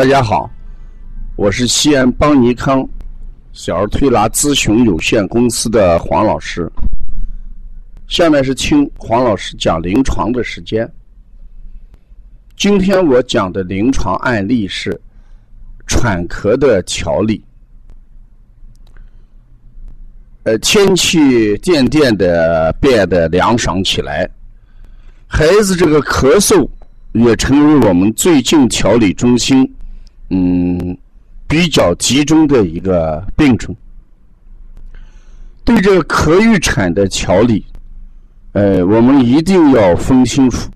大家好，我是西安邦尼康小儿推拿咨询有限公司的黄老师。下面是听黄老师讲临床的时间。今天我讲的临床案例是喘咳的调理。呃，天气渐渐的变得凉爽起来，孩子这个咳嗽也成为我们最近调理中心。嗯，比较集中的一个病症。对这个咳郁喘的调理，呃，我们一定要分清楚，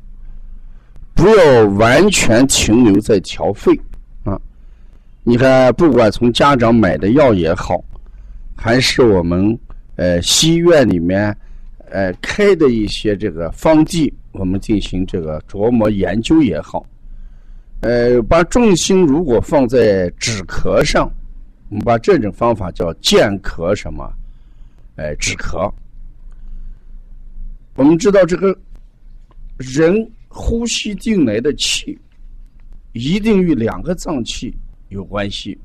不要完全停留在调肺啊。你看，不管从家长买的药也好，还是我们呃西院里面呃开的一些这个方剂，我们进行这个琢磨研究也好。呃，把重心如果放在止咳上，我们把这种方法叫健咳什么？哎，止咳。我们知道这个人呼吸进来的气，一定与两个脏器有关系，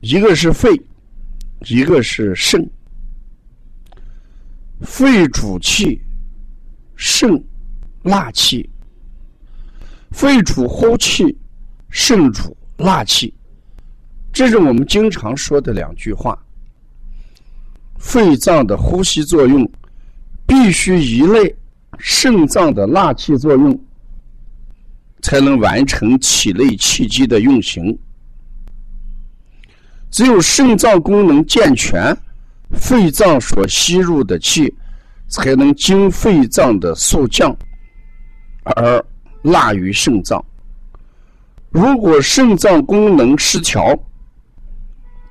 一个是肺，一个是肾。肺主气，肾纳气。肺主呼气，肾主纳气，这是我们经常说的两句话。肺脏的呼吸作用必须依赖肾脏的纳气作用，才能完成体内气机的运行。只有肾脏功能健全，肺脏所吸入的气才能经肺脏的速降，而。纳于肾脏。如果肾脏功能失调，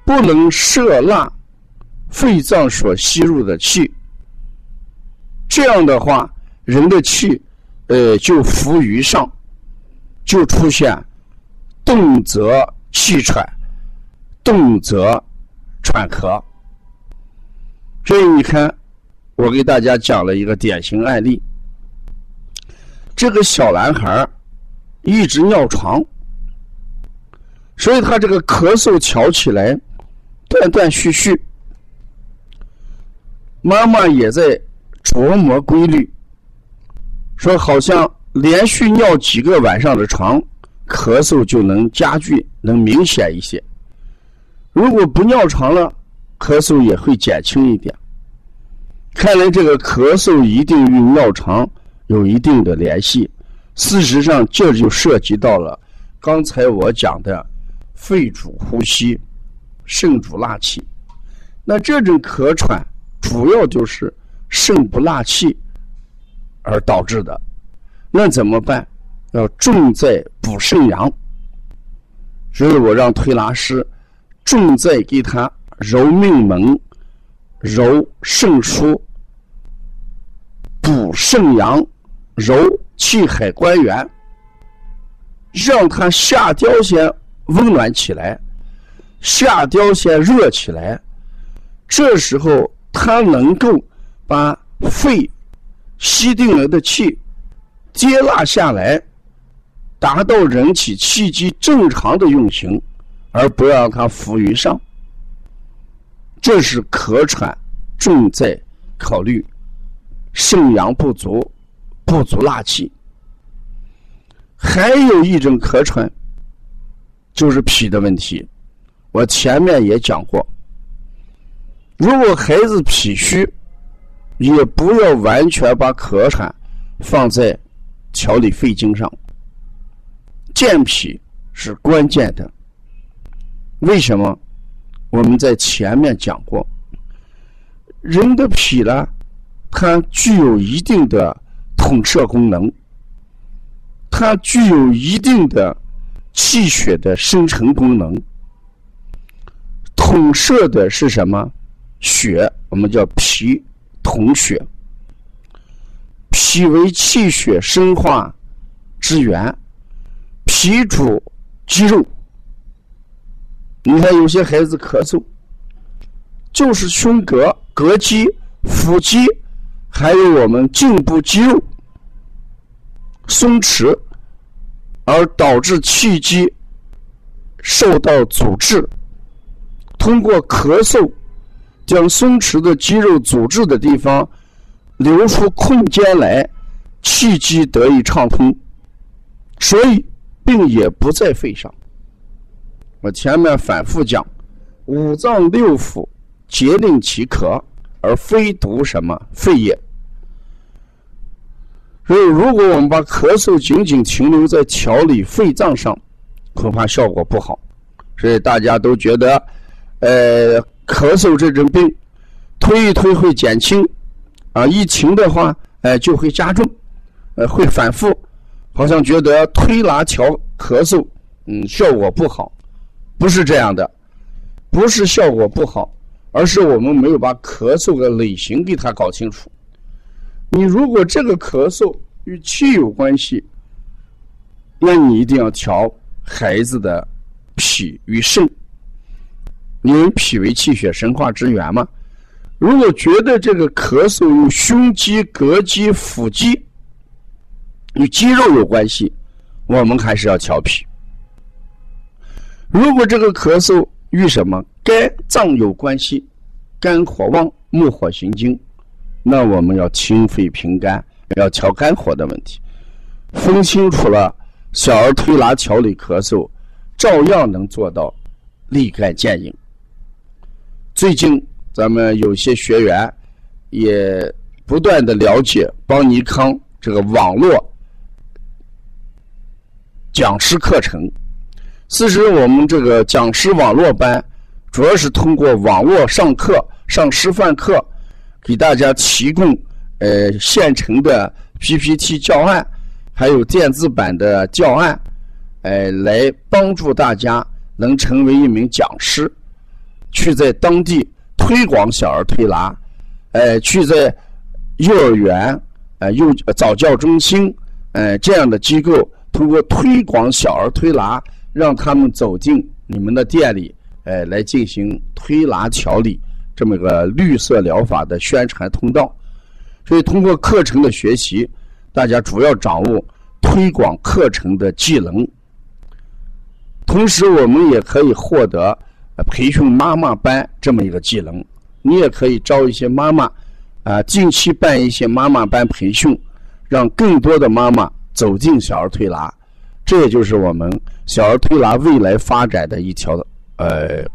不能摄纳肺脏所吸入的气，这样的话，人的气，呃，就浮于上，就出现动则气喘，动则喘咳。所以你看，我给大家讲了一个典型案例。这个小男孩一直尿床，所以他这个咳嗽调起来断断续续。妈妈也在琢磨规律，说好像连续尿几个晚上的床，咳嗽就能加剧，能明显一些。如果不尿床了，咳嗽也会减轻一点。看来这个咳嗽一定与尿床。有一定的联系，事实上这就涉及到了刚才我讲的肺主呼吸，肾主纳气。那这种咳喘主要就是肾不纳气而导致的。那怎么办？要重在补肾阳。所以我让推拿师重在给他揉命门、揉肾腧、补肾阳。揉气海关元，让他下焦先温暖起来，下焦先热起来。这时候他能够把肺吸进来的气接纳下来，达到人体气机正常的运行，而不让它浮于上。这是咳喘重在考虑肾阳不足。不足纳气，还有一种咳喘，就是脾的问题。我前面也讲过，如果孩子脾虚，也不要完全把咳喘放在调理肺经上，健脾是关键的。为什么？我们在前面讲过，人的脾呢，它具有一定的。统摄功能，它具有一定的气血的生成功能。统摄的是什么？血，我们叫脾统血。脾为气血生化之源，脾主肌肉。你看有些孩子咳嗽，就是胸膈、膈肌、腹肌，还有我们颈部肌肉。松弛，而导致气机受到阻滞。通过咳嗽，将松弛的肌肉阻滞的地方留出空间来，气机得以畅通，所以病也不在肺上。我前面反复讲，五脏六腑皆令其咳，而非独什么肺也。所以，如果我们把咳嗽仅仅停留在调理肺脏上，恐怕效果不好。所以大家都觉得，呃，咳嗽这种病，推一推会减轻，啊，一停的话，哎，就会加重，呃，会反复，好像觉得推拿调咳嗽，嗯，效果不好，不是这样的，不是效果不好，而是我们没有把咳嗽的类型给它搞清楚。你如果这个咳嗽与气有关系，那你一定要调孩子的脾与肾，因为脾为气血生化之源嘛。如果觉得这个咳嗽与胸肌、膈肌、腹肌与肌肉有关系，我们还是要调脾。如果这个咳嗽与什么肝脏有关系，肝火旺，木火行经。那我们要清肺平肝，要调肝火的问题，分清楚了，小儿推拿调理咳嗽，照样能做到立竿见影。最近咱们有些学员也不断的了解邦尼康这个网络讲师课程。其实我们这个讲师网络班，主要是通过网络上课、上师范课。给大家提供呃现成的 PPT 教案，还有电子版的教案，呃，来帮助大家能成为一名讲师，去在当地推广小儿推拿，呃，去在幼儿园、呃幼早教中心，呃这样的机构，通过推广小儿推拿，让他们走进你们的店里，呃，来进行推拿调理。这么个绿色疗法的宣传通道，所以通过课程的学习，大家主要掌握推广课程的技能。同时，我们也可以获得培训妈妈班这么一个技能。你也可以招一些妈妈，啊，近期办一些妈妈班培训，让更多的妈妈走进小儿推拿。这也就是我们小儿推拿未来发展的一条呃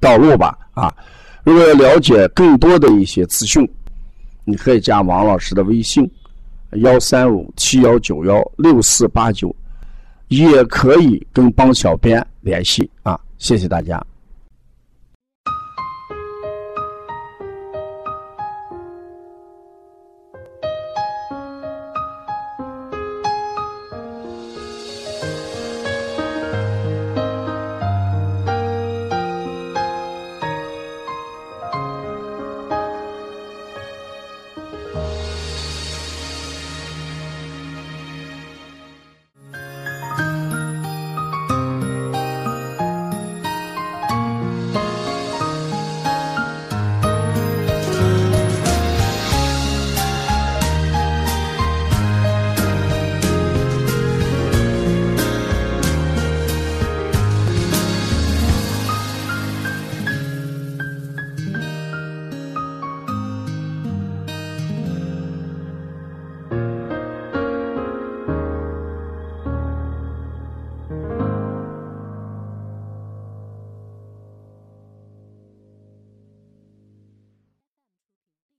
道路吧，啊。如果要了解更多的一些资讯，你可以加王老师的微信：幺三五七幺九幺六四八九，也可以跟帮小编联系啊。谢谢大家。